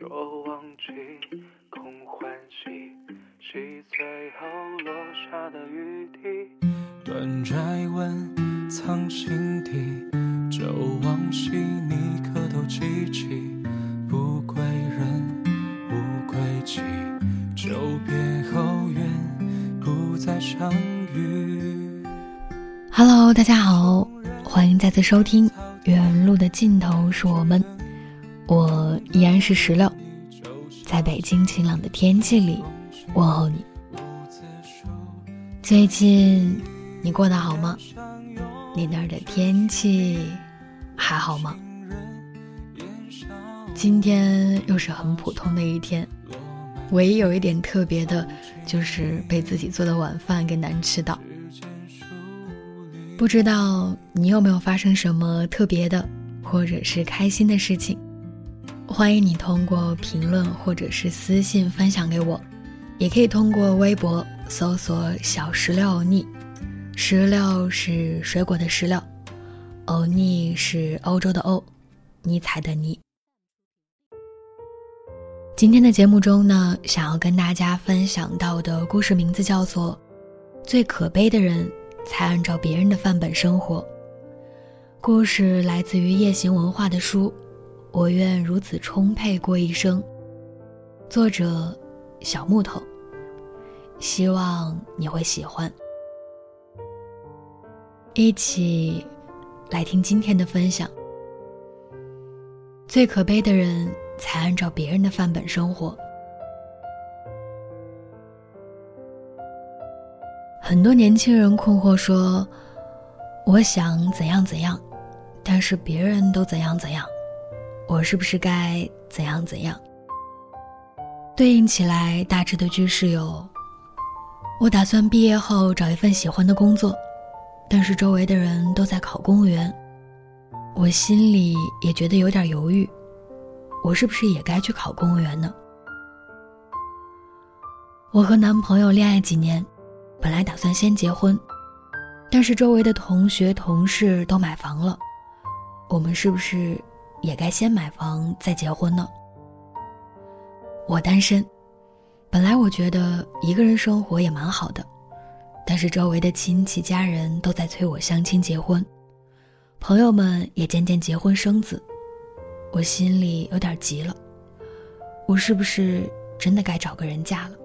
说忘记，空欢喜，细最后落下的雨滴。断摘吻，藏心底，旧往昔你可都记起？不归人，无归期，久别后愿不再相遇。Hello，大家好，欢迎再次收听《原路的尽头是我们》。我依然是石榴，在北京晴朗的天气里问候你。最近你过得好吗？你那儿的天气还好吗？今天又是很普通的一天，唯一有一点特别的，就是被自己做的晚饭给难吃到。不知道你有没有发生什么特别的，或者是开心的事情？欢迎你通过评论或者是私信分享给我，也可以通过微博搜索“小石榴欧尼”，石榴是水果的石榴，欧尼是欧洲的欧，尼采的尼。今天的节目中呢，想要跟大家分享到的故事名字叫做《最可悲的人才按照别人的范本生活》。故事来自于夜行文化的书。我愿如此充沛过一生。作者：小木头。希望你会喜欢。一起来听今天的分享。最可悲的人才按照别人的范本生活。很多年轻人困惑说：“我想怎样怎样，但是别人都怎样怎样。”我是不是该怎样怎样？对应起来，大致的句式有：我打算毕业后找一份喜欢的工作，但是周围的人都在考公务员，我心里也觉得有点犹豫，我是不是也该去考公务员呢？我和男朋友恋爱几年，本来打算先结婚，但是周围的同学同事都买房了，我们是不是？也该先买房再结婚呢。我单身，本来我觉得一个人生活也蛮好的，但是周围的亲戚家人都在催我相亲结婚，朋友们也渐渐结婚生子，我心里有点急了。我是不是真的该找个人嫁了？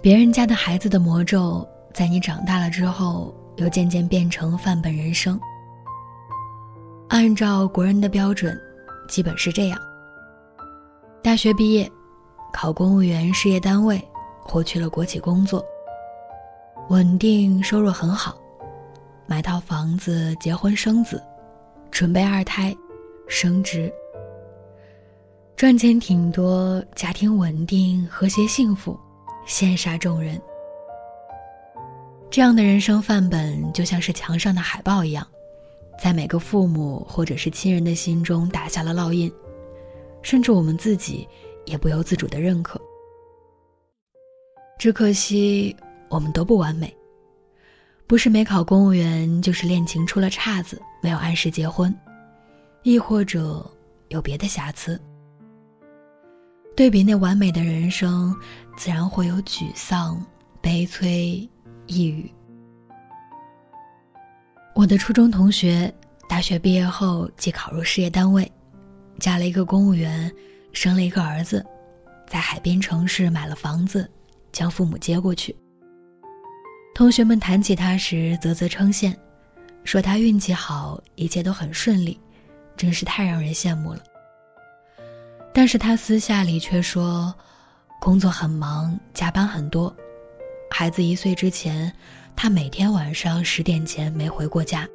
别人家的孩子的魔咒，在你长大了之后，又渐渐变成范本人生。按照国人的标准，基本是这样：大学毕业，考公务员事业单位，或去了国企工作，稳定收入很好，买套房子，结婚生子，准备二胎，升职，赚钱挺多，家庭稳定，和谐幸福，羡煞众人。这样的人生范本，就像是墙上的海报一样。在每个父母或者是亲人的心中打下了烙印，甚至我们自己也不由自主的认可。只可惜我们都不完美，不是没考公务员，就是恋情出了岔子，没有按时结婚，亦或者有别的瑕疵。对比那完美的人生，自然会有沮丧、悲催、抑郁。我的初中同学，大学毕业后即考入事业单位，嫁了一个公务员，生了一个儿子，在海边城市买了房子，将父母接过去。同学们谈起他时，啧啧称羡，说他运气好，一切都很顺利，真是太让人羡慕了。但是他私下里却说，工作很忙，加班很多。孩子一岁之前，他每天晚上十点前没回过家。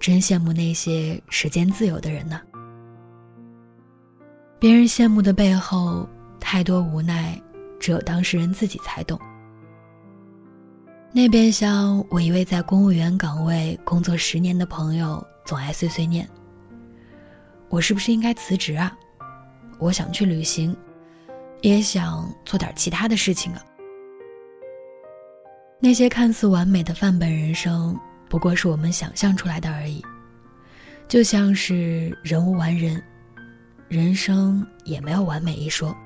真羡慕那些时间自由的人呢。别人羡慕的背后，太多无奈，只有当事人自己才懂。那边厢，我一位在公务员岗位工作十年的朋友，总爱碎碎念：“我是不是应该辞职啊？我想去旅行，也想做点其他的事情啊。”那些看似完美的范本人生。不过是我们想象出来的而已，就像是人无完人，人生也没有完美一说。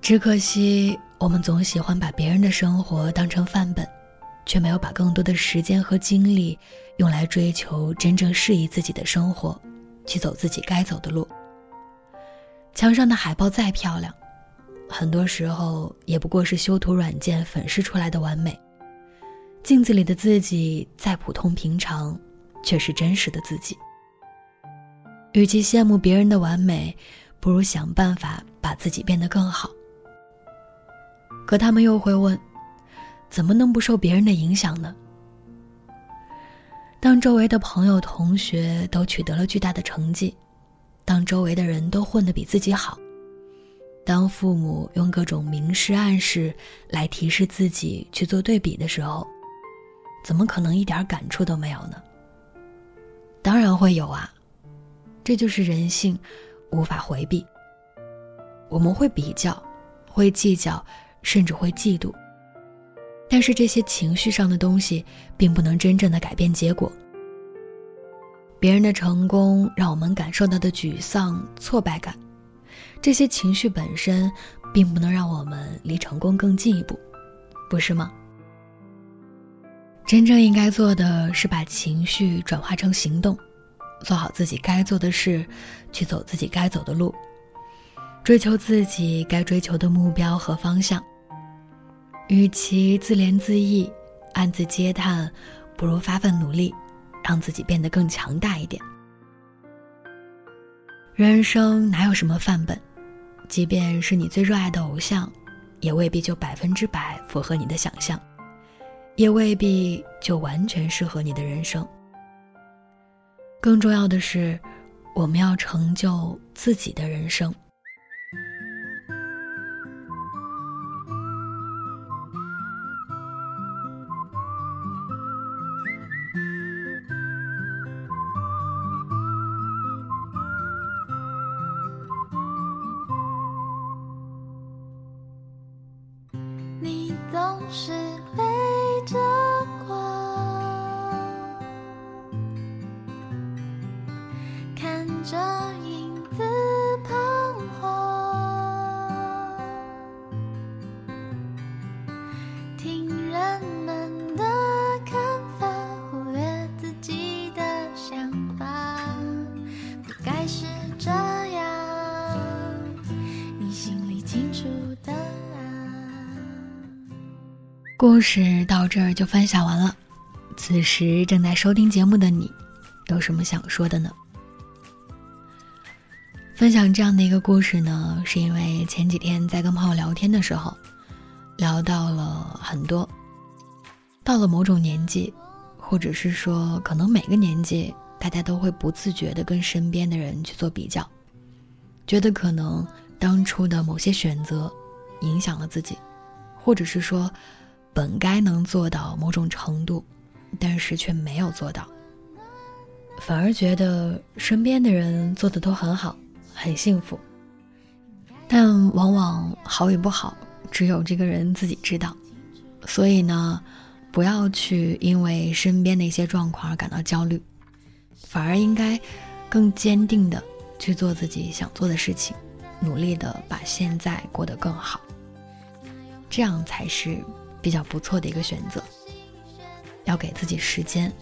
只可惜我们总喜欢把别人的生活当成范本，却没有把更多的时间和精力用来追求真正适宜自己的生活，去走自己该走的路。墙上的海报再漂亮，很多时候也不过是修图软件粉饰出来的完美。镜子里的自己再普通平常，却是真实的自己。与其羡慕别人的完美，不如想办法把自己变得更好。可他们又会问：怎么能不受别人的影响呢？当周围的朋友、同学都取得了巨大的成绩，当周围的人都混得比自己好，当父母用各种明示暗示来提示自己去做对比的时候，怎么可能一点感触都没有呢？当然会有啊，这就是人性，无法回避。我们会比较，会计较，甚至会嫉妒。但是这些情绪上的东西，并不能真正的改变结果。别人的成功让我们感受到的沮丧、挫败感，这些情绪本身，并不能让我们离成功更进一步，不是吗？真正应该做的是把情绪转化成行动，做好自己该做的事，去走自己该走的路，追求自己该追求的目标和方向。与其自怜自艾、暗自嗟叹，不如发奋努力，让自己变得更强大一点。人生哪有什么范本？即便是你最热爱的偶像，也未必就百分之百符合你的想象。也未必就完全适合你的人生。更重要的是，我们要成就自己的人生。着影子彷徨，听人们的看法，忽略自己的想法，不该是这样，你心里清楚的啊。故事到这儿就分享完了。此时正在收听节目的你，有什么想说的呢？分享这样的一个故事呢，是因为前几天在跟朋友聊天的时候，聊到了很多。到了某种年纪，或者是说，可能每个年纪，大家都会不自觉的跟身边的人去做比较，觉得可能当初的某些选择影响了自己，或者是说。本该能做到某种程度，但是却没有做到，反而觉得身边的人做的都很好，很幸福。但往往好与不好，只有这个人自己知道。所以呢，不要去因为身边的一些状况而感到焦虑，反而应该更坚定的去做自己想做的事情，努力的把现在过得更好。这样才是。比较不错的一个选择，要给自己时间，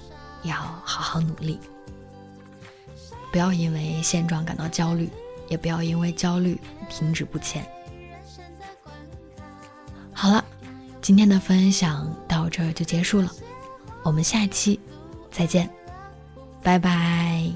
要好好努力，不要因为现状感到焦虑，也不要因为焦虑停止不前。好了，今天的分享到这就结束了，我们下期再见，拜拜。